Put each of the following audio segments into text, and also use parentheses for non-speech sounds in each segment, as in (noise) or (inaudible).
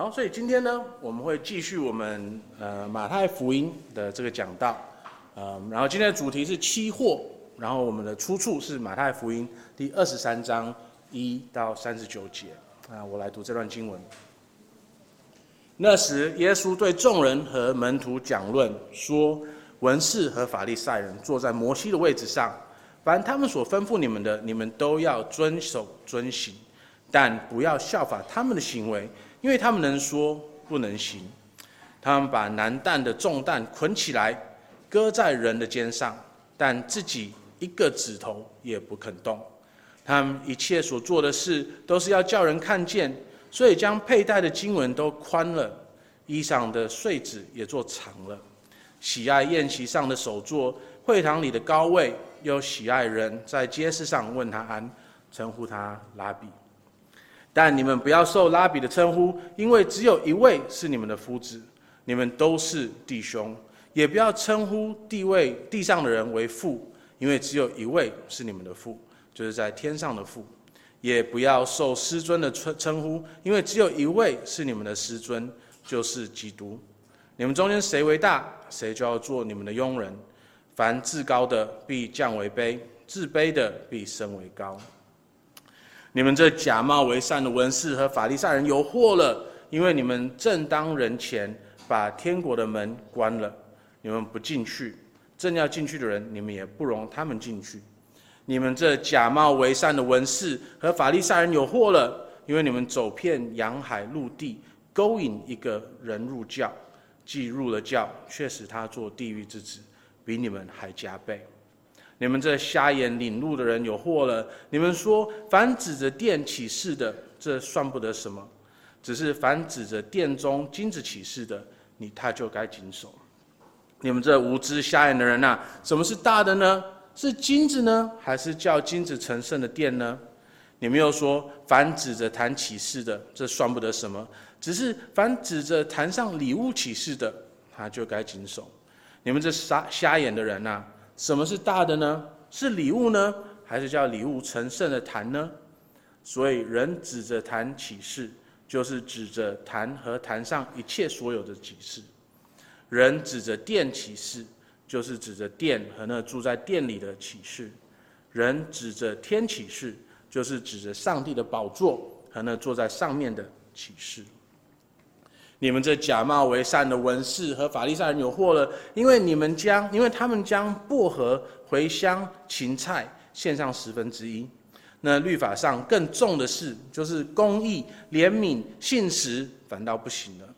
好，所以今天呢，我们会继续我们呃马太福音的这个讲道，呃，然后今天的主题是期货，然后我们的出处是马太福音第二十三章一到三十九节。啊，我来读这段经文。那时，耶稣对众人和门徒讲论说：“文士和法利赛人坐在摩西的位置上，凡他们所吩咐你们的，你们都要遵守遵行，但不要效法他们的行为，因为他们能说不能行。他们把难担的重担捆起来，搁在人的肩上，但自己一个指头也不肯动。”他们一切所做的事，都是要叫人看见，所以将佩戴的经文都宽了，衣裳的穗子也做长了。喜爱宴席上的首座，会堂里的高位，又喜爱人在街市上问他安，称呼他拉比。但你们不要受拉比的称呼，因为只有一位是你们的夫子，你们都是弟兄。也不要称呼地位地上的人为父，因为只有一位是你们的父。就是在天上的父，也不要受师尊的称称呼，因为只有一位是你们的师尊，就是基督。你们中间谁为大，谁就要做你们的佣人。凡自高的必降为卑，自卑的必升为高。你们这假冒为善的文士和法利赛人有祸了，因为你们正当人前把天国的门关了，你们不进去，正要进去的人，你们也不容他们进去。你们这假冒为善的文士和法利赛人有祸了，因为你们走遍洋海陆地，勾引一个人入教，既入了教，却使他做地狱之子，比你们还加倍。你们这瞎眼领路的人有祸了，你们说凡指着殿起誓的，这算不得什么；只是凡指着殿中金子起誓的，你他就该谨守。你们这无知瞎眼的人呐、什么是大的呢？是金子呢，还是叫金子成圣的殿呢？你们又说，凡指着坛起誓的，这算不得什么；只是凡指着坛上礼物起誓的，他就该谨守。你们这瞎瞎眼的人呐、什么是大的呢？是礼物呢，还是叫礼物成圣的坛呢？所以人指着坛起誓，就是指着坛和坛上一切所有的启示；人指着殿起誓。就是指着殿和那住在殿里的起誓，人指着天起誓，就是指着上帝的宝座和那坐在上面的起誓。你们这假冒为善的文士和法利赛人有祸了，因为你们将，因为他们将薄荷、茴香、芹菜献上十分之一。那律法上更重的事，就是公义、怜悯、信实，反倒不行了。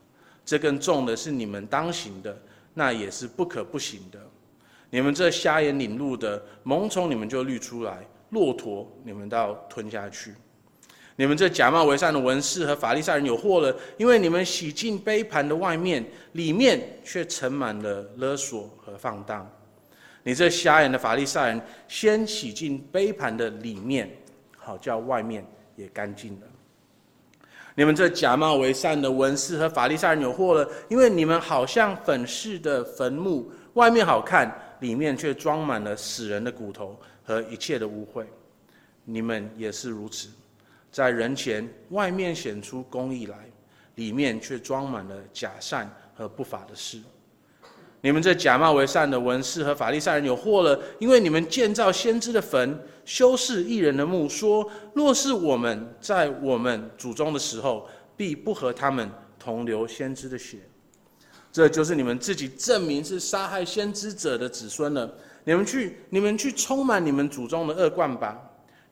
这更重的是你们当行的。那也是不可不行的。你们这瞎眼领路的，萌虫你们就滤出来；骆驼你们都要吞下去。你们这假冒为善的文士和法利赛人有祸了，因为你们洗净杯盘的外面，里面却盛满了勒索和放荡。你这瞎眼的法利赛人，先洗净杯盘的里面，好叫外面也干净了。你们这假冒为善的文士和法利赛人有祸了，因为你们好像粉饰的坟墓，外面好看，里面却装满了死人的骨头和一切的污秽。你们也是如此，在人前外面显出公义来，里面却装满了假善和不法的事。你们这假冒为善的文士和法利赛人有祸了，因为你们建造先知的坟，修饰义人的墓，说：若是我们在我们祖宗的时候，必不和他们同流先知的血。这就是你们自己证明是杀害先知者的子孙了。你们去，你们去充满你们祖宗的恶贯吧！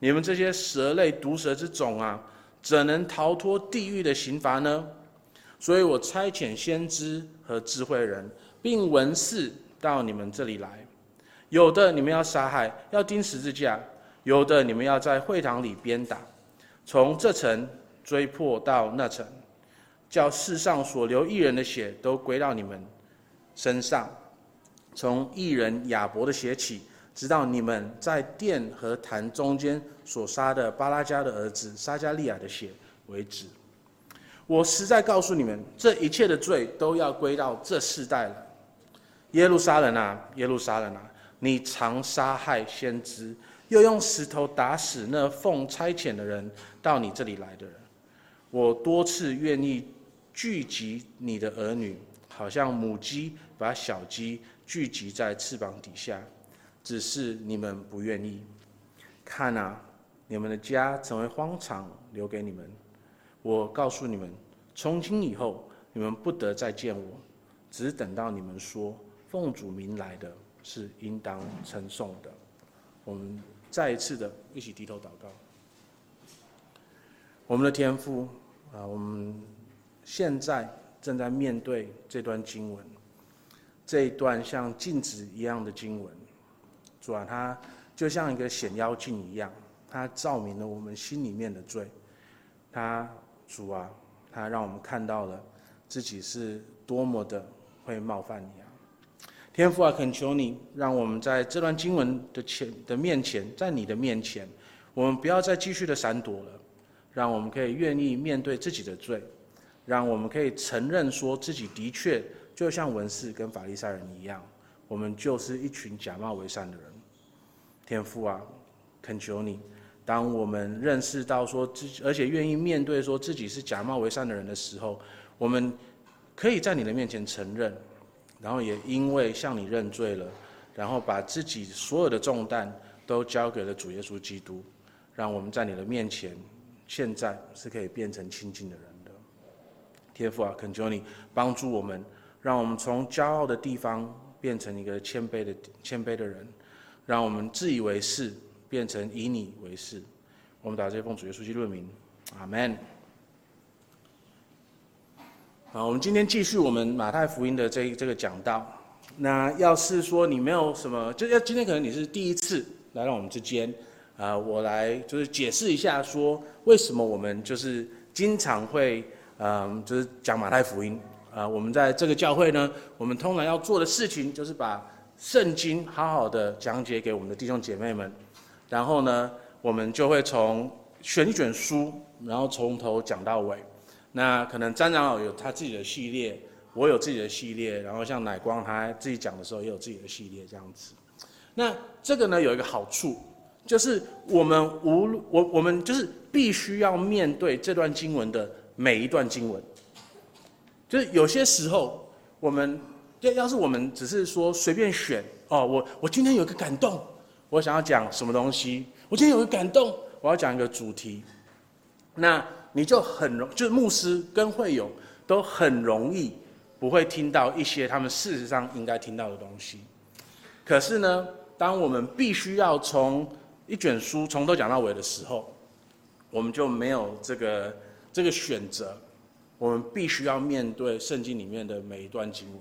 你们这些蛇类毒蛇之种啊，怎能逃脱地狱的刑罚呢？所以我差遣先知和智慧人。并文士到你们这里来，有的你们要杀害，要钉十字架；有的你们要在会堂里鞭打，从这层追迫到那层，叫世上所流一人的血都归到你们身上，从一人亚伯的血起，直到你们在殿和坛中间所杀的巴拉加的儿子撒迦利亚的血为止。我实在告诉你们，这一切的罪都要归到这世代了。耶路撒冷啊，耶路撒冷啊！你常杀害先知，又用石头打死那奉差遣的人到你这里来的人。我多次愿意聚集你的儿女，好像母鸡把小鸡聚集在翅膀底下，只是你们不愿意。看啊，你们的家成为荒场，留给你们。我告诉你们，从今以后，你们不得再见我，只等到你们说奉主名来的是应当称颂的。我们再一次的一起低头祷告。我们的天父啊，我们现在正在面对这段经文，这一段像镜子一样的经文，主啊，他就像一个显妖镜一样，它照明了我们心里面的罪。他主啊，他让我们看到了自己是多么的会冒犯你啊！天父啊，恳求你，让我们在这段经文的前的面前，在你的面前，我们不要再继续的闪躲了，让我们可以愿意面对自己的罪，让我们可以承认说自己的确就像文士跟法利赛人一样，我们就是一群假冒为善的人。天父啊，恳求你，当我们认识到说自己，而且愿意面对说自己是假冒为善的人的时候，我们可以在你的面前承认。然后也因为向你认罪了，然后把自己所有的重担都交给了主耶稣基督，让我们在你的面前，现在是可以变成亲近的人的。天父啊，恳求你帮助我们，让我们从骄傲的地方变成一个谦卑的谦卑的人，让我们自以为是变成以你为是。我们打这封主耶稣基督的名，阿门。好，我们今天继续我们马太福音的这这个讲道。那要是说你没有什么，就要今天可能你是第一次来到我们之间，啊，我来就是解释一下，说为什么我们就是经常会，嗯，就是讲马太福音。啊，我们在这个教会呢，我们通常要做的事情就是把圣经好好的讲解给我们的弟兄姐妹们，然后呢，我们就会从选一卷书，然后从头讲到尾。那可能詹长老有他自己的系列，我有自己的系列，然后像乃光他自己讲的时候也有自己的系列这样子。那这个呢有一个好处，就是我们无我我们就是必须要面对这段经文的每一段经文。就是有些时候我们要要是我们只是说随便选哦，我我今天有个感动，我想要讲什么东西，我今天有个感动，我要讲一个主题，那。你就很容，就是牧师跟会友都很容易不会听到一些他们事实上应该听到的东西。可是呢，当我们必须要从一卷书从头讲到尾的时候，我们就没有这个这个选择，我们必须要面对圣经里面的每一段经文。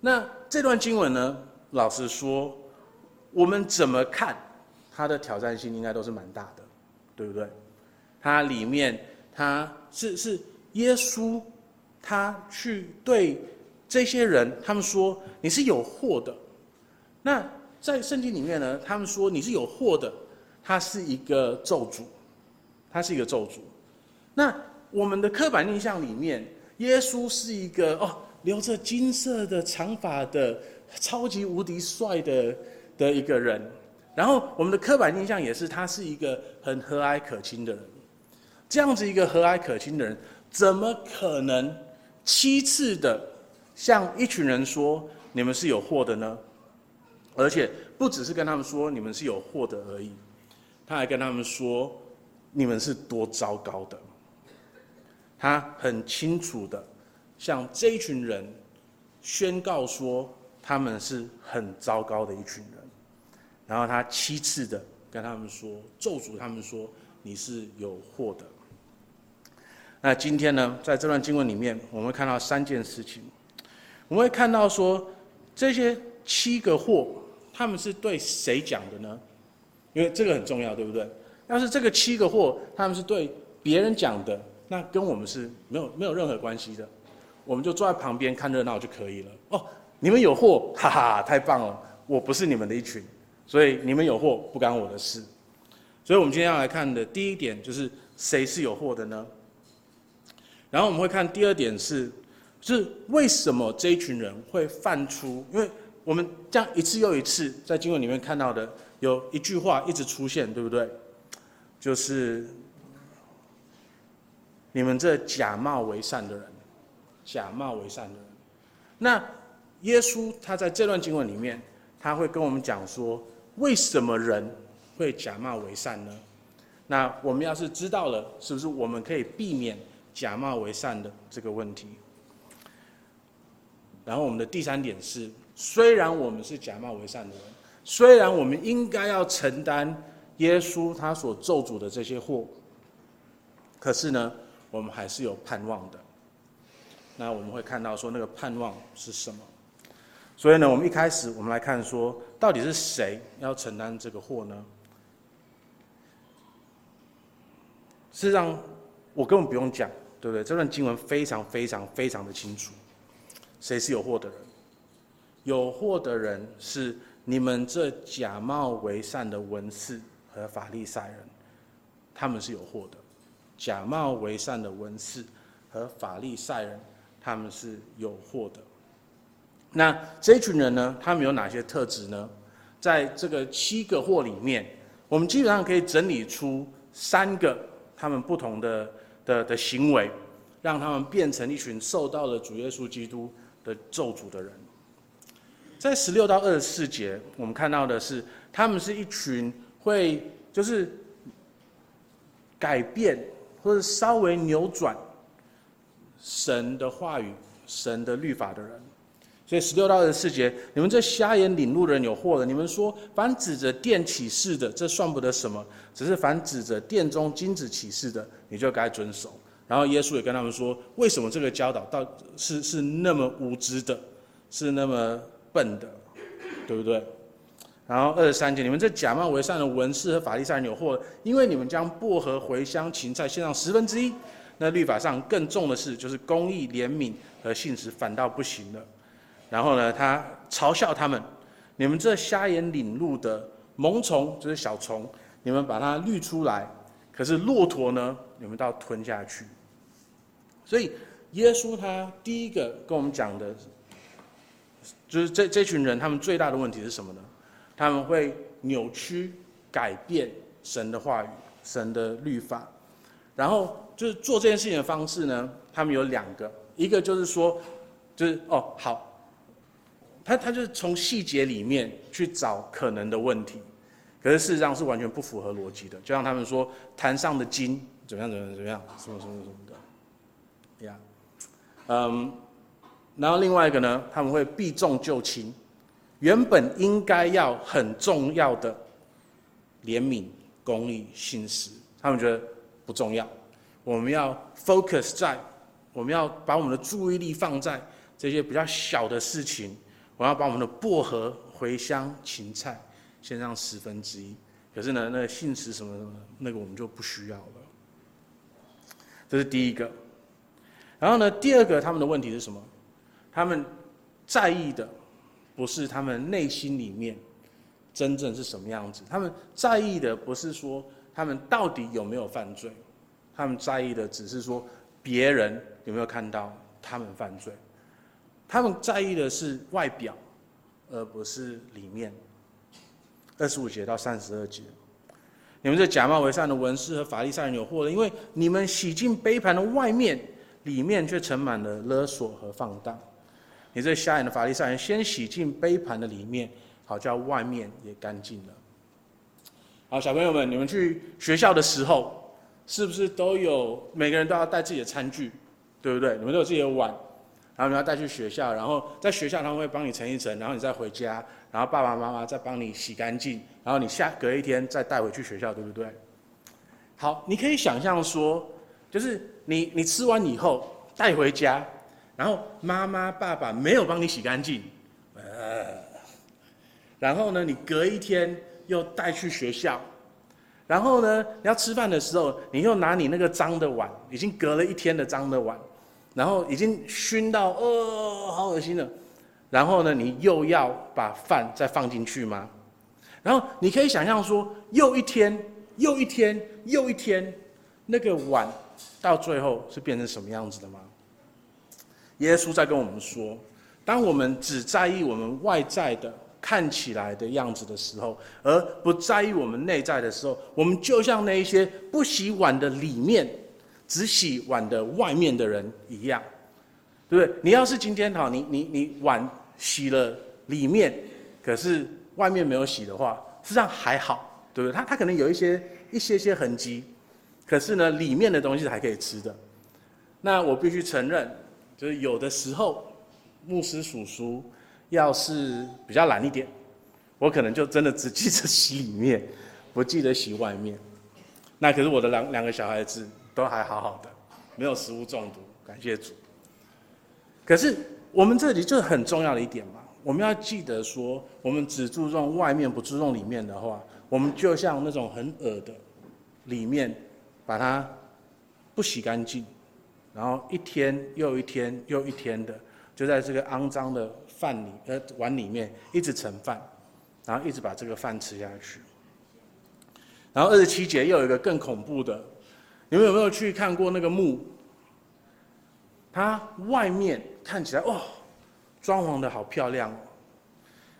那这段经文呢，老实说，我们怎么看它的挑战性应该都是蛮大的，对不对？它里面。他是是耶稣，他去对这些人，他们说你是有祸的。那在圣经里面呢，他们说你是有祸的，他是一个咒诅，他是一个咒诅。那我们的刻板印象里面，耶稣是一个哦，留着金色的长发的超级无敌帅的的一个人。然后我们的刻板印象也是他是一个很和蔼可亲的人。这样子一个和蔼可亲的人，怎么可能七次的向一群人说你们是有祸的呢？而且不只是跟他们说你们是有祸的而已，他还跟他们说你们是多糟糕的。他很清楚的向这一群人宣告说他们是很糟糕的一群人，然后他七次的跟他们说咒诅他们说你是有祸的。那今天呢，在这段经文里面，我们会看到三件事情。我们会看到说，这些七个祸，他们是对谁讲的呢？因为这个很重要，对不对？要是这个七个祸，他们是对别人讲的，那跟我们是没有没有任何关系的，我们就坐在旁边看热闹就可以了。哦，你们有货，哈哈，太棒了！我不是你们的一群，所以你们有货不干我的事。所以我们今天要来看的第一点，就是谁是有货的呢？然后我们会看第二点是，是为什么这一群人会犯出？因为我们这样一次又一次在经文里面看到的，有一句话一直出现，对不对？就是你们这假冒为善的人，假冒为善的人。那耶稣他在这段经文里面，他会跟我们讲说，为什么人会假冒为善呢？那我们要是知道了，是不是我们可以避免假冒为善的这个问题？然后我们的第三点是，虽然我们是假冒为善的人，虽然我们应该要承担耶稣他所咒诅的这些祸，可是呢，我们还是有盼望的。那我们会看到说，那个盼望是什么？所以呢，我们一开始我们来看说，到底是谁要承担这个祸呢？事实上，我根本不用讲，对不对？这段经文非常非常非常的清楚，谁是有祸的人？有祸的人是你们这假冒为善的文士和法利赛人，他们是有祸的。假冒为善的文士和法利赛人，他们是有祸的。那这一群人呢？他们有哪些特质呢？在这个七个祸里面，我们基本上可以整理出三个他们不同的的的行为，让他们变成一群受到了主耶稣基督的咒诅的人。在十六到二十四节，我们看到的是，他们是一群会就是改变或者稍微扭转神的话语、神的律法的人。所以十六到二十四节，你们这瞎眼领路的人有祸了。你们说，凡指着殿起誓的，这算不得什么；只是凡指着殿中金子起誓的，你就该遵守。然后耶稣也跟他们说，为什么这个教导到是是那么无知的，是那么笨的，对不对？然后二十三节，你们这假冒为善的文士和法利赛人有祸，因为你们将薄荷、茴香、芹菜献上十分之一，那律法上更重的是，就是公义、怜悯和信实，反倒不行了。然后呢，他嘲笑他们：“你们这瞎眼领路的萌虫，就是小虫，你们把它滤出来；可是骆驼呢，你们倒吞下去。”所以，耶稣他第一个跟我们讲的，就是这这群人他们最大的问题是什么呢？他们会扭曲、改变神的话语、神的律法，然后就是做这件事情的方式呢，他们有两个，一个就是说，就是哦好。他他就是从细节里面去找可能的问题，可是事实上是完全不符合逻辑的。就像他们说坛上的金怎么样怎么样怎么样什么什么什么的，呀，嗯，然后另外一个呢，他们会避重就轻，原本应该要很重要的怜悯、公义、信实，他们觉得不重要。我们要 focus 在，我们要把我们的注意力放在这些比较小的事情。我要把我们的薄荷、茴香、芹菜先上十分之一，可是呢，那个信实什么什么，那个我们就不需要了。这是第一个。然后呢，第二个他们的问题是什么？他们在意的不是他们内心里面真正是什么样子，他们在意的不是说他们到底有没有犯罪，他们在意的只是说别人有没有看到他们犯罪。他们在意的是外表，而不是里面。二十五节到三十二节，你们这假冒为善的文士和法利赛人有祸了，因为你们洗净杯盘的外面，里面却盛满了勒索和放荡。你这瞎眼的法利赛人，先洗净杯盘的里面，好叫外面也干净了。好，小朋友们，你们去学校的时候，是不是都有每个人都要带自己的餐具，对不对？你们都有自己的碗。然后你要带去学校，然后在学校他们会帮你盛一盛，然后你再回家，然后爸爸妈妈再帮你洗干净，然后你下隔一天再带回去学校，对不对？好，你可以想象说，就是你你吃完以后带回家，然后妈妈爸爸没有帮你洗干净，呃，然后呢你隔一天又带去学校，然后呢你要吃饭的时候，你又拿你那个脏的碗，已经隔了一天的脏的碗。然后已经熏到，哦，好恶心了。然后呢，你又要把饭再放进去吗？然后你可以想象说，又一天，又一天，又一天，那个碗到最后是变成什么样子的吗？耶稣在跟我们说，当我们只在意我们外在的看起来的样子的时候，而不在意我们内在的时候，我们就像那一些不洗碗的里面。只洗碗的外面的人一样，对不对？你要是今天好，你你你碗洗了里面，可是外面没有洗的话，实际上还好，对不对？它它可能有一些一些些痕迹，可是呢，里面的东西还可以吃的。那我必须承认，就是有的时候，牧师叔叔要是比较懒一点，我可能就真的只记得洗里面，不记得洗外面。那可是我的两两个小孩子都还好好的，没有食物中毒，感谢主。可是我们这里就很重要的一点嘛，我们要记得说，我们只注重外面不注重里面的话，我们就像那种很恶的，里面把它不洗干净。然后一天又一天又一天的，就在这个肮脏的饭里呃碗里面一直盛饭，然后一直把这个饭吃下去。然后二十七节又有一个更恐怖的，你们有没有去看过那个墓？它外面看起来哦，装潢的好漂亮，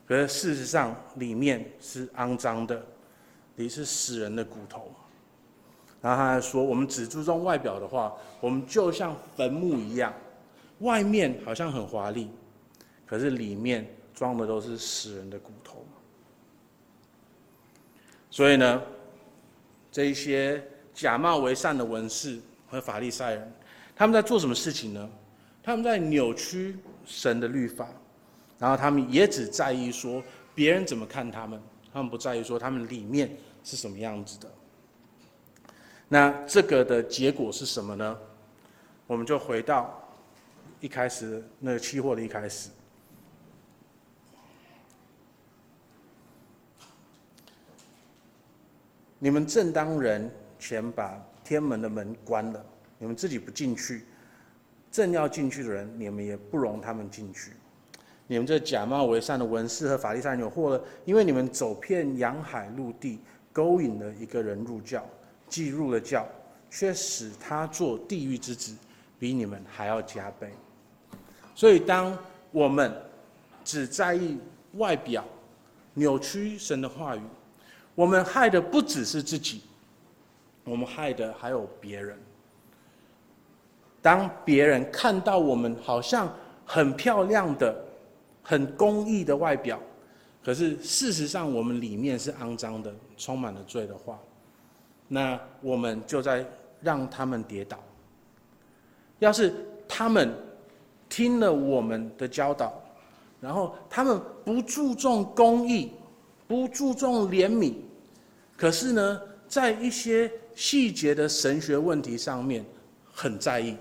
可是事实上里面是肮脏的，里是死人的骨头。然后他还说：“我们只注重外表的话，我们就像坟墓一样，外面好像很华丽，可是里面装的都是死人的骨头。所以呢，这一些假冒为善的文士和法利赛人，他们在做什么事情呢？他们在扭曲神的律法，然后他们也只在意说别人怎么看他们，他们不在意说他们里面是什么样子的。”那这个的结果是什么呢？我们就回到一开始那个期货的一开始。你们正当人前把天门的门关了，你们自己不进去，正要进去的人，你们也不容他们进去。你们这假冒为善的文士和法利赛人有祸了，因为你们走遍洋海陆地，勾引了一个人入教。既入了教，却使他做地狱之子，比你们还要加倍。所以，当我们只在意外表，扭曲神的话语，我们害的不只是自己，我们害的还有别人。当别人看到我们好像很漂亮的、很公义的外表，可是事实上我们里面是肮脏的，充满了罪的话。那我们就在让他们跌倒。要是他们听了我们的教导，然后他们不注重公义，不注重怜悯，可是呢，在一些细节的神学问题上面很在意，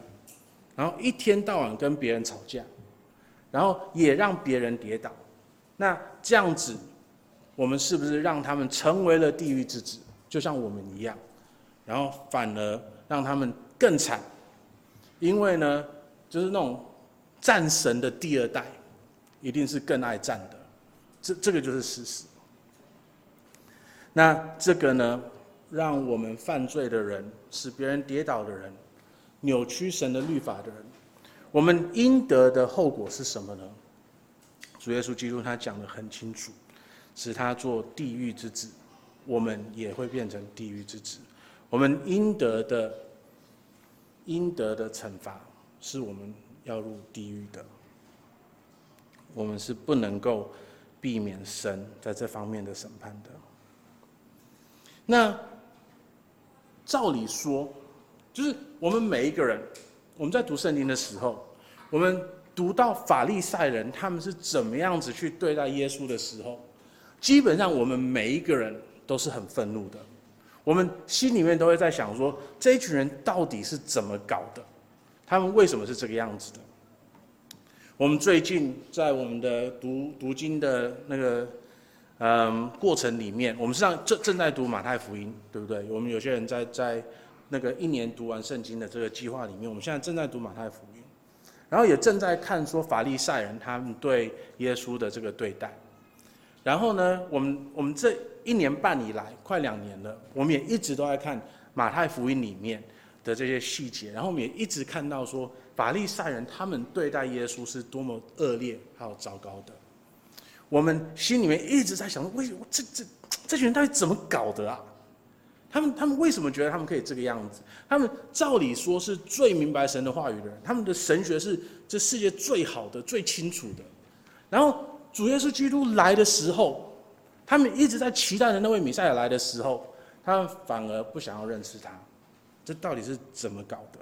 然后一天到晚跟别人吵架，然后也让别人跌倒。那这样子，我们是不是让他们成为了地狱之子？就像我们一样，然后反而让他们更惨，因为呢，就是那种战神的第二代，一定是更爱战的，这这个就是事实。那这个呢，让我们犯罪的人，使别人跌倒的人，扭曲神的律法的人，我们应得的后果是什么呢？主耶稣基督他讲的很清楚，使他做地狱之子。我们也会变成地狱之子，我们应得的应得的惩罚是我们要入地狱的，我们是不能够避免神在这方面的审判的。那照理说，就是我们每一个人，我们在读圣经的时候，我们读到法利赛人他们是怎么样子去对待耶稣的时候，基本上我们每一个人。都是很愤怒的，我们心里面都会在想说，这一群人到底是怎么搞的？他们为什么是这个样子的？我们最近在我们的读读经的那个嗯过程里面，我们实际上正正在读马太福音，对不对？我们有些人在在那个一年读完圣经的这个计划里面，我们现在正在读马太福音，然后也正在看说法利赛人他们对耶稣的这个对待。然后呢，我们我们这一年半以来，快两年了，我们也一直都在看马太福音里面的这些细节，然后我们也一直看到说，法利赛人他们对待耶稣是多么恶劣还有糟糕的。我们心里面一直在想，为什么这这这群人到底怎么搞的啊？他们他们为什么觉得他们可以这个样子？他们照理说是最明白神的话语的人，他们的神学是这世界最好的、最清楚的。然后主耶稣基督来的时候，他们一直在期待的那位米赛亚来的时候，他们反而不想要认识他。这到底是怎么搞的？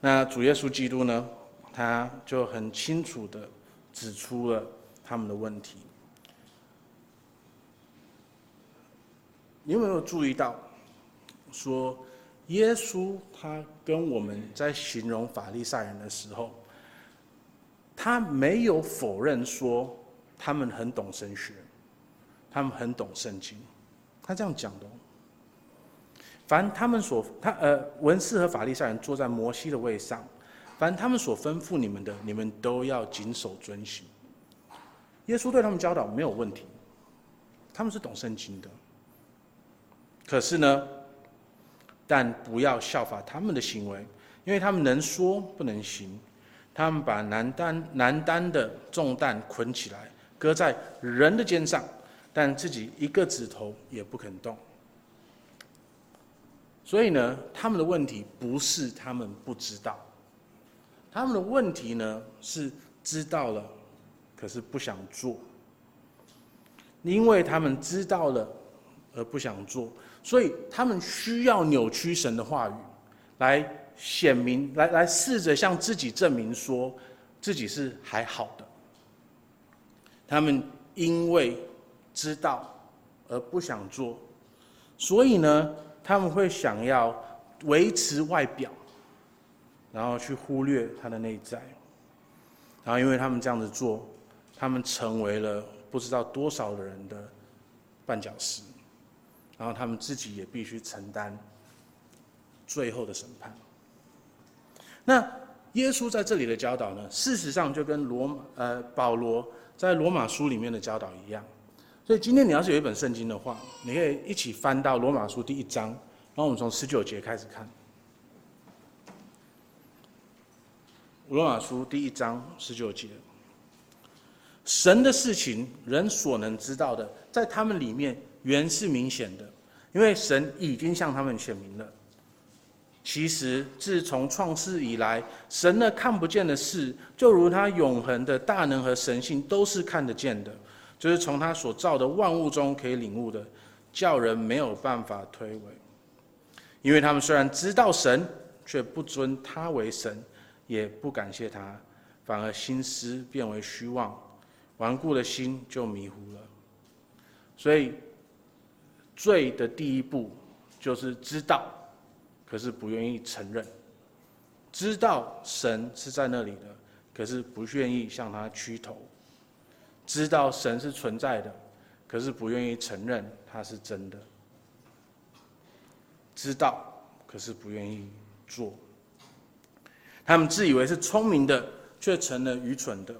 那主耶稣基督呢？他就很清楚的指出了他们的问题。你有没有注意到，说耶稣他跟我们在形容法利赛人的时候，他没有否认说他们很懂神学，他们很懂圣经，他这样讲的。凡他们所他呃文士和法利赛人坐在摩西的位上，凡他们所吩咐你们的，你们都要谨守遵行。耶稣对他们教导没有问题，他们是懂圣经的。可是呢，但不要效法他们的行为，因为他们能说不能行。他们把男单男单的重担捆起来，搁在人的肩上，但自己一个指头也不肯动。所以呢，他们的问题不是他们不知道，他们的问题呢是知道了，可是不想做，因为他们知道了而不想做。所以他们需要扭曲神的话语，来显明，来来试着向自己证明说，自己是还好的。他们因为知道而不想做，所以呢，他们会想要维持外表，然后去忽略他的内在。然后因为他们这样子做，他们成为了不知道多少的人的绊脚石。然后他们自己也必须承担最后的审判。那耶稣在这里的教导呢，事实上就跟罗呃保罗在罗马书里面的教导一样。所以今天你要是有一本圣经的话，你可以一起翻到罗马书第一章，然后我们从十九节开始看。罗马书第一章十九节，神的事情，人所能知道的，在他们里面。原是明显的，因为神已经向他们显明了。其实自从创世以来，神的看不见的事，就如他永恒的大能和神性，都是看得见的，就是从他所造的万物中可以领悟的，叫人没有办法推诿。因为他们虽然知道神，却不尊他为神，也不感谢他，反而心思变为虚妄，顽固的心就迷糊了。所以。罪的第一步就是知道，可是不愿意承认；知道神是在那里的，可是不愿意向他屈头；知道神是存在的，可是不愿意承认他是真的；知道，可是不愿意做。他们自以为是聪明的，却成了愚蠢的。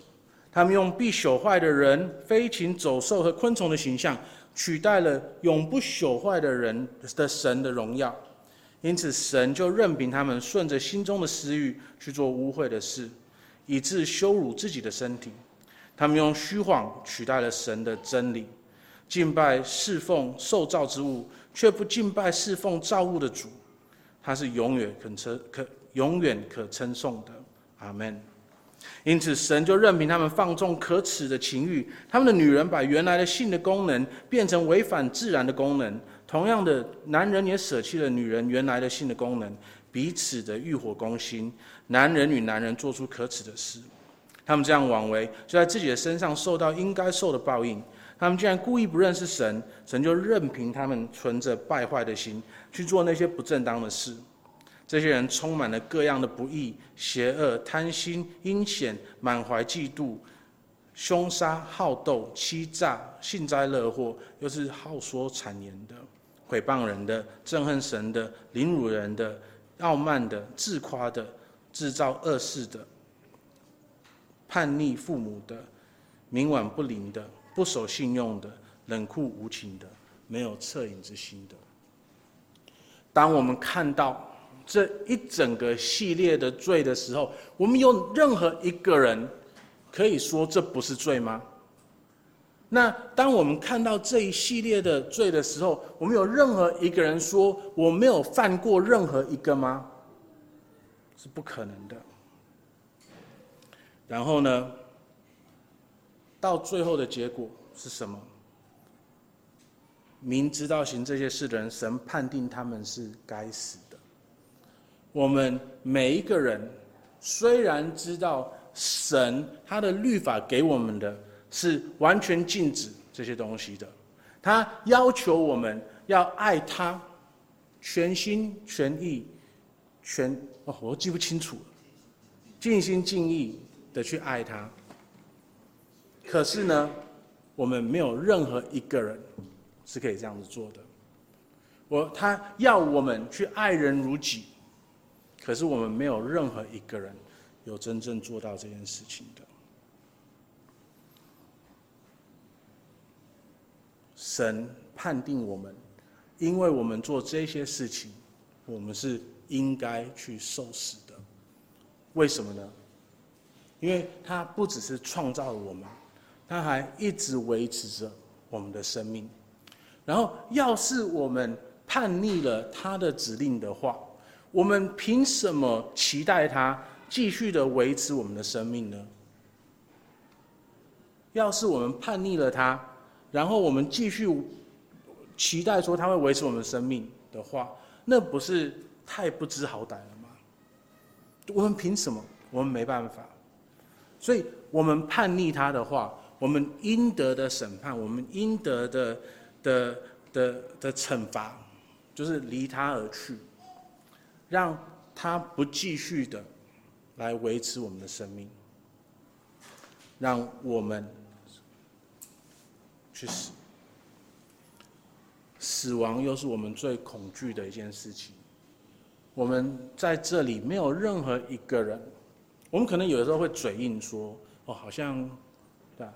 他们用必朽坏的人、飞禽走兽和昆虫的形象。取代了永不朽坏的人的神的荣耀，因此神就任凭他们顺着心中的私欲去做污秽的事，以致羞辱自己的身体。他们用虚谎取代了神的真理，敬拜侍奉受造之物，却不敬拜侍奉造物的主。他是永远可称可永远可称颂的。阿门。因此，神就任凭他们放纵可耻的情欲，他们的女人把原来的性的功能变成违反自然的功能。同样的，男人也舍弃了女人原来的性的功能，彼此的欲火攻心，男人与男人做出可耻的事。他们这样妄为，就在自己的身上受到应该受的报应。他们竟然故意不认识神，神就任凭他们存着败坏的心去做那些不正当的事。这些人充满了各样的不义、邪恶、贪心、阴险、满怀嫉妒、凶杀、好斗、欺诈、幸灾乐祸，又是好说谗言的、毁谤人的、憎恨神的、凌辱人的、傲慢的、自夸的、制造恶事的、叛逆父母的、冥顽不灵的、不守信用的、冷酷无情的、没有恻隐之心的。当我们看到。这一整个系列的罪的时候，我们有任何一个人可以说这不是罪吗？那当我们看到这一系列的罪的时候，我们有任何一个人说我没有犯过任何一个吗？是不可能的。然后呢，到最后的结果是什么？明知道行这些事的人，神判定他们是该死的。我们每一个人虽然知道神他的律法给我们的是完全禁止这些东西的，他要求我们要爱他，全心全意全哦，我记不清楚了，尽心尽意的去爱他。可是呢，我们没有任何一个人。是可以这样子做的。我他要我们去爱人如己，可是我们没有任何一个人有真正做到这件事情的。神判定我们，因为我们做这些事情，我们是应该去受死的。为什么呢？因为他不只是创造了我们，他还一直维持着我们的生命。然后，要是我们叛逆了他的指令的话，我们凭什么期待他继续的维持我们的生命呢？要是我们叛逆了他，然后我们继续期待说他会维持我们的生命的话，那不是太不知好歹了吗？我们凭什么？我们没办法。所以，我们叛逆他的话，我们应得的审判，我们应得的。的的的惩罚，就是离他而去，让他不继续的来维持我们的生命，让我们去死。死亡又是我们最恐惧的一件事情。我们在这里没有任何一个人，我们可能有的时候会嘴硬说：“哦，好像，对啊，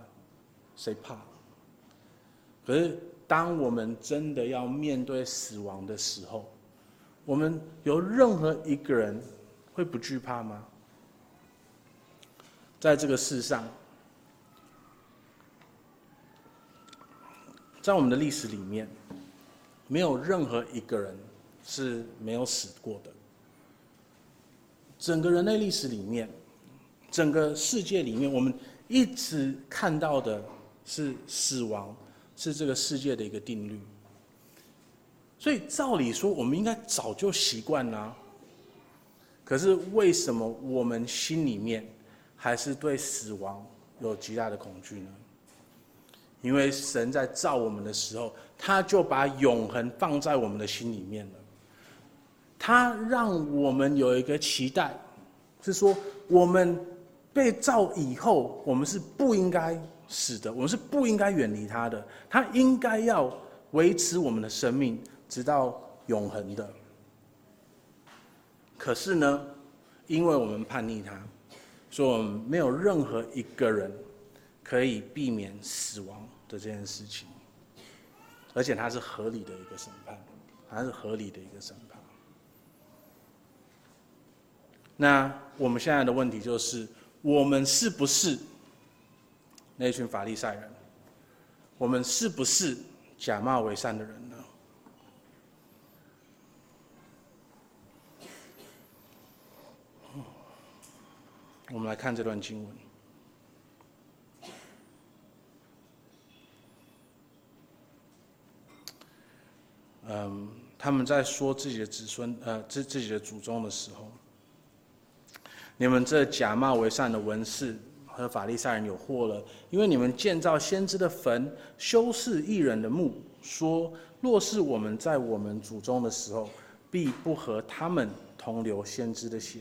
谁怕？”可是。当我们真的要面对死亡的时候，我们有任何一个人会不惧怕吗？在这个世上，在我们的历史里面，没有任何一个人是没有死过的。整个人类历史里面，整个世界里面，我们一直看到的是死亡。是这个世界的一个定律，所以照理说，我们应该早就习惯了。可是为什么我们心里面还是对死亡有极大的恐惧呢？因为神在造我们的时候，他就把永恒放在我们的心里面了。他让我们有一个期待，是说我们被造以后，我们是不应该。死的，我们是不应该远离他的，他应该要维持我们的生命直到永恒的。可是呢，因为我们叛逆他，所以我们没有任何一个人可以避免死亡的这件事情，而且它是合理的一个审判，它是合理的一个审判。那我们现在的问题就是，我们是不是？那群法利赛人，我们是不是假冒为善的人呢？我们来看这段经文。嗯，他们在说自己的子孙，呃，自自己的祖宗的时候，你们这假冒为善的文士。和法利赛人有祸了，因为你们建造先知的坟，修饰艺人的墓，说：若是我们在我们祖宗的时候，必不和他们同流先知的血。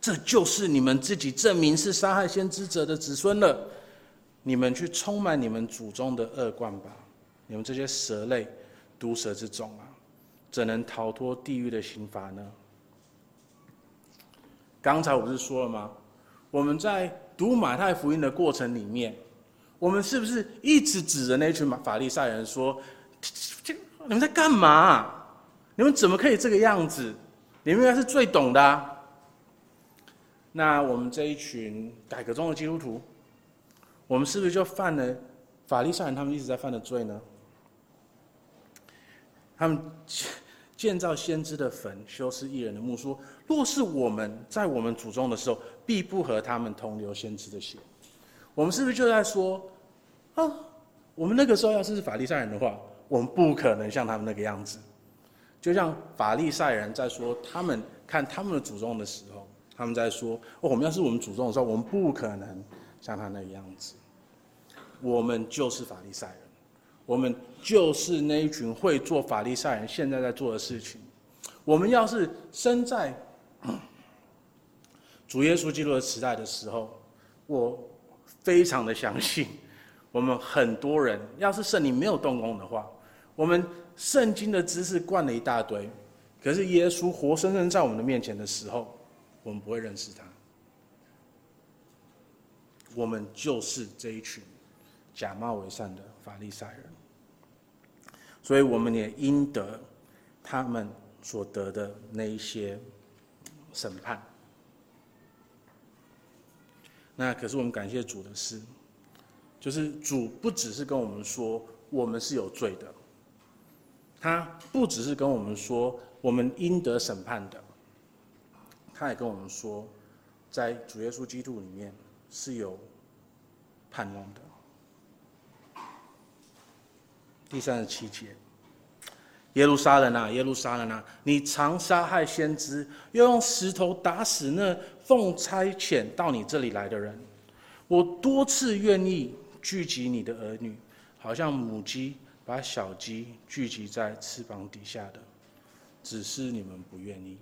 这就是你们自己证明是杀害先知者的子孙了。你们去充满你们祖宗的恶贯吧！你们这些蛇类、毒蛇之种啊，怎能逃脱地狱的刑罚呢？刚才我不是说了吗？我们在。读马太福音的过程里面，我们是不是一直指着那群法利赛人说：“这你们在干嘛？你们怎么可以这个样子？你们应该是最懂的。”那我们这一群改革中的基督徒，我们是不是就犯了法利赛人他们一直在犯的罪呢？他们建造先知的坟，修饰义人的墓，说：若是我们在我们祖宗的时候，必不和他们同流先知的血。我们是不是就在说，啊，我们那个时候要是是法利赛人的话，我们不可能像他们那个样子。就像法利赛人在说他们看他们的祖宗的时候，他们在说，哦，我们要是我们祖宗的时候，我们不可能像他那个样子。我们就是法利赛人，我们就是那一群会做法利赛人现在在做的事情。我们要是生在 (coughs) 主耶稣基督的时代的时候，我非常的相信，(laughs) 我们很多人要是圣灵没有动工的话，我们圣经的知识灌了一大堆，可是耶稣活生生在我们的面前的时候，我们不会认识他。我们就是这一群。假冒为善的法利赛人，所以我们也应得他们所得的那一些审判。那可是我们感谢主的是，就是主不只是跟我们说我们是有罪的，他不只是跟我们说我们应得审判的，他也跟我们说，在主耶稣基督里面是有盼望的。第三十七节，耶路撒冷啊，耶路撒冷啊，你常杀害先知，又用石头打死那奉差遣到你这里来的人。我多次愿意聚集你的儿女，好像母鸡把小鸡聚集在翅膀底下的，只是你们不愿意。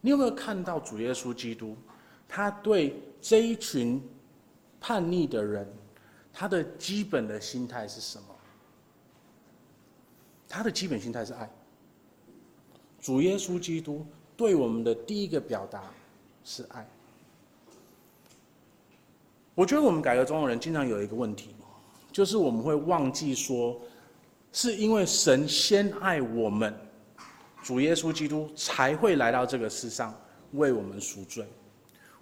你有没有看到主耶稣基督，他对这一群叛逆的人，他的基本的心态是什么？他的基本心态是爱。主耶稣基督对我们的第一个表达是爱。我觉得我们改革中的人经常有一个问题，就是我们会忘记说，是因为神先爱我们，主耶稣基督才会来到这个世上为我们赎罪。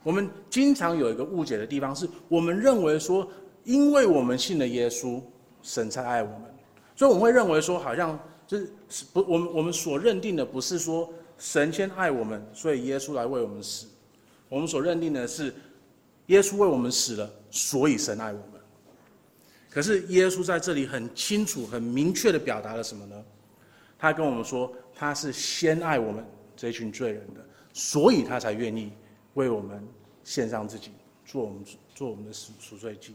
我们经常有一个误解的地方，是我们认为说，因为我们信了耶稣，神才爱我们。所以我们会认为说，好像就是不，我们我们所认定的不是说神先爱我们，所以耶稣来为我们死。我们所认定的是，耶稣为我们死了，所以神爱我们。可是耶稣在这里很清楚、很明确的表达了什么呢？他跟我们说，他是先爱我们这群罪人的，所以他才愿意为我们献上自己，做我们做我们的赎赎罪祭。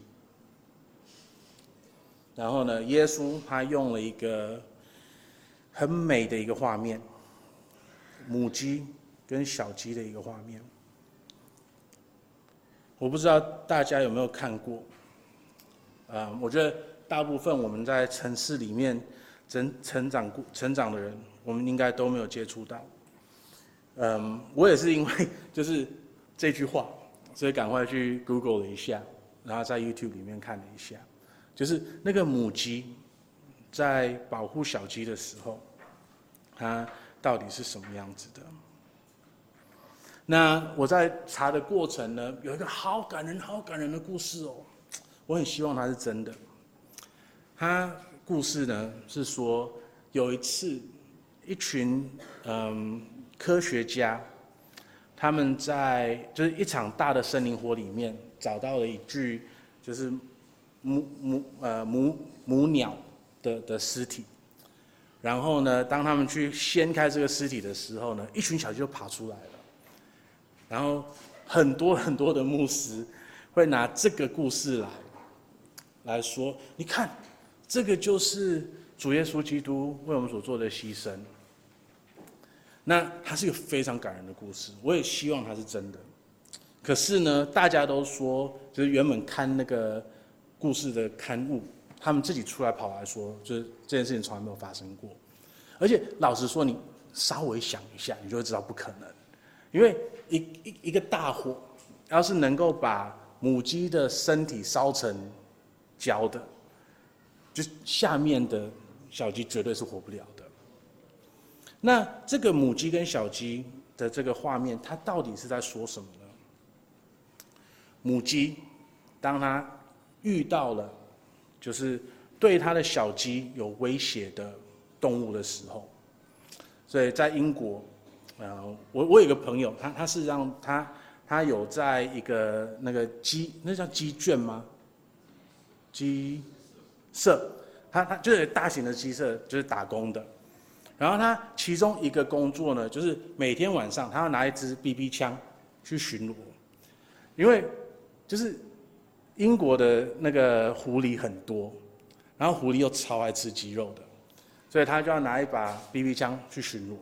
然后呢，耶稣他用了一个很美的一个画面，母鸡跟小鸡的一个画面。我不知道大家有没有看过，啊，我觉得大部分我们在城市里面成成长过成长的人，我们应该都没有接触到。嗯，我也是因为 (laughs) 就是这句话，所以赶快去 Google 了一下，然后在 YouTube 里面看了一下。就是那个母鸡在保护小鸡的时候，它到底是什么样子的？那我在查的过程呢，有一个好感人、好感人的故事哦，我很希望它是真的。它故事呢是说，有一次，一群嗯科学家，他们在就是一场大的森林火里面找到了一具就是。母母呃母母鸟的的尸体，然后呢，当他们去掀开这个尸体的时候呢，一群小鸡就爬出来了。然后很多很多的牧师会拿这个故事来来说，你看，这个就是主耶稣基督为我们所做的牺牲。那它是一个非常感人的故事，我也希望它是真的。可是呢，大家都说，就是原本看那个。故事的刊物，他们自己出来跑来说，就是这件事情从来没有发生过。而且老实说，你稍微想一下，你就会知道不可能。因为一一一个大火，要是能够把母鸡的身体烧成焦的，就下面的小鸡绝对是活不了的。那这个母鸡跟小鸡的这个画面，它到底是在说什么呢？母鸡，当它遇到了就是对他的小鸡有威胁的动物的时候。所以在英国，呃，我我有个朋友，他他是让他他有在一个那个鸡，那叫鸡圈吗？鸡舍，他他就是大型的鸡舍，就是打工的。然后他其中一个工作呢，就是每天晚上他要拿一支 BB 枪去巡逻，因为就是英国的那个狐狸很多，然后狐狸又超爱吃鸡肉的。所以他就要拿一把 BB 枪去巡逻。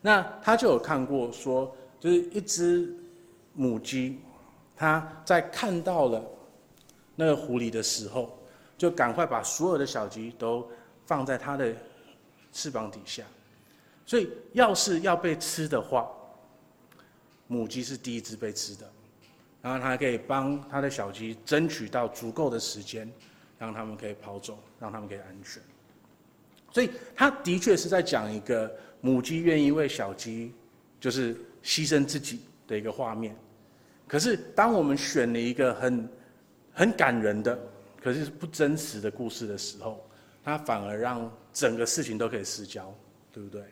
那他就有看过说，就是一只母鸡，它在看到了那个狐狸的时候，就赶快把所有的小鸡都放在它的翅膀底下。所以要是要被吃的话，母鸡是第一只被吃的，然后它可以帮他的小鸡争取到足够的时间，让他们可以跑走，让他们可以安全。所以他的确是在讲一个母鸡愿意为小鸡，就是牺牲自己的一个画面。可是当我们选了一个很很感人的，可是不真实的故事的时候，他反而让整个事情都可以失焦，对不对？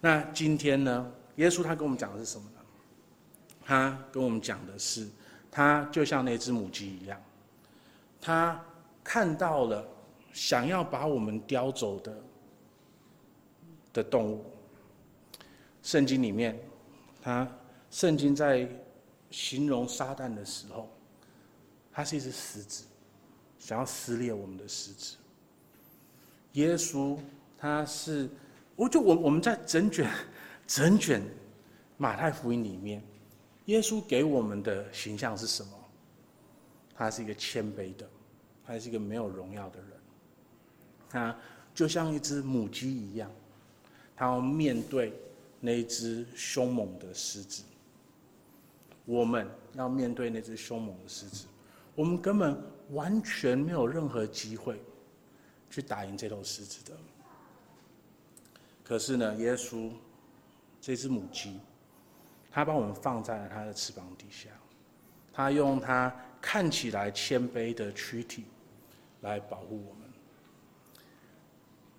那今天呢，耶稣他跟我们讲的是什么？他跟我们讲的是，他就像那只母鸡一样，他看到了。想要把我们叼走的的动物，圣经里面，他圣经在形容撒旦的时候，他是一只狮子，想要撕裂我们的狮子。耶稣他是，我就我我们在整卷整卷马太福音里面，耶稣给我们的形象是什么？他是一个谦卑的，他是一个没有荣耀的人。他就像一只母鸡一样，他要面对那只凶猛的狮子。我们要面对那只凶猛的狮子，我们根本完全没有任何机会去打赢这头狮子的。可是呢，耶稣这只母鸡，他把我们放在了他的翅膀底下，他用他看起来谦卑的躯体来保护我们。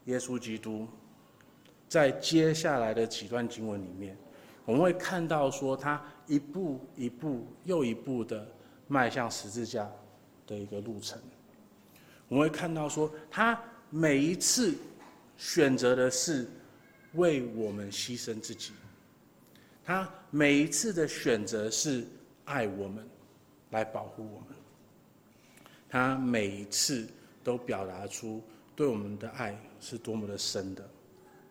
耶稣基督在接下来的几段经文里面，我们会看到说他一步一步又一步的迈向十字架的一个路程。我们会看到说他每一次选择的是为我们牺牲自己，他每一次的选择是爱我们，来保护我们，他每一次都表达出对我们的爱是多么的深的，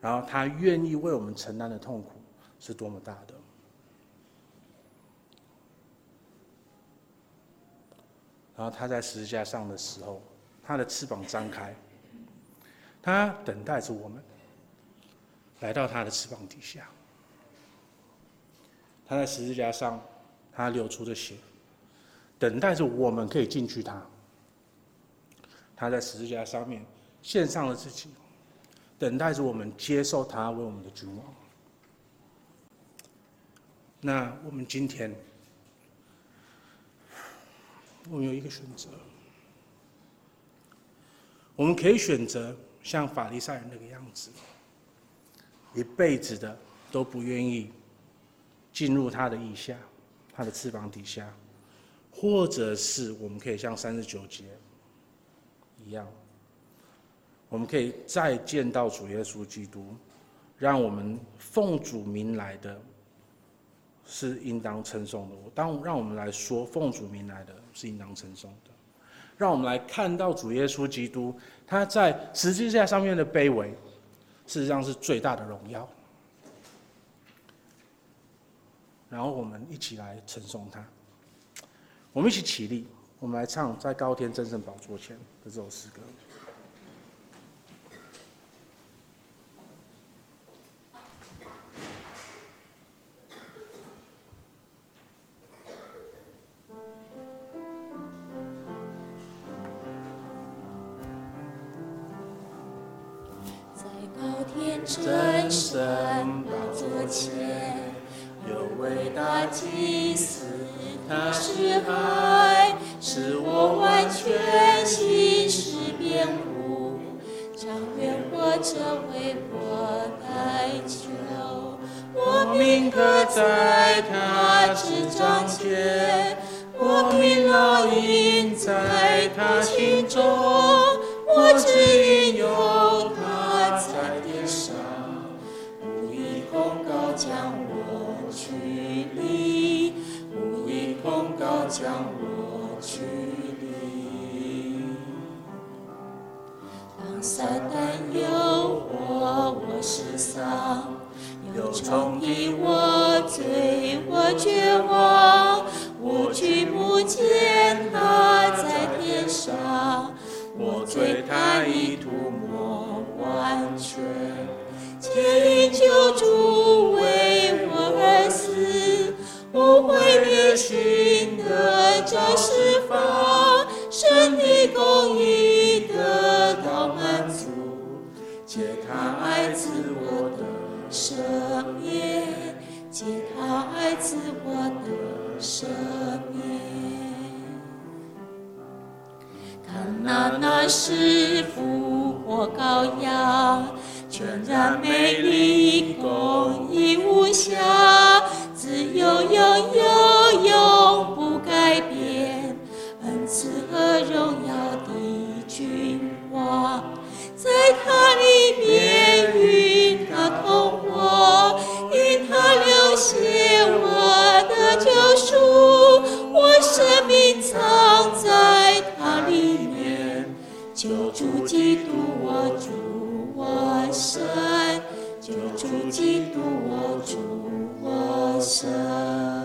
然后他愿意为我们承担的痛苦是多么大的。然后他在十字架上的时候，他的翅膀张开，他等待着我们来到他的翅膀底下。他在十字架上，他流出的血，等待着我们可以进去他。他在十字架上面。献上了自己，等待着我们接受他为我们的君王。那我们今天，我们有一个选择，我们可以选择像法利赛人那个样子，一辈子的都不愿意进入他的意下，他的翅膀底下，或者是我们可以像三十九节一样。我们可以再见到主耶稣基督，让我们奉主名来的，是应当称颂的。当让我们来说奉主名来的，是应当称颂的。让我们来看到主耶稣基督，他在十字架上面的卑微，事实上是最大的荣耀。然后我们一起来称颂他。我们一起起立，我们来唱在高天真圣宝座前的这首诗歌。罪，我绝望，我举目见他在天上，我最他已涂抹完全，且因救主为我而死，我为烈心得着释放，他爱子我的赦免。看那，那是复活羔羊，全然美丽，公义无瑕，自有永有，永不改变，恩赐和荣耀的君王，在他里面与他同。我因他流血，我的救赎，我生命藏在它里面。救主基督，我主我神，救主基督，我主我神。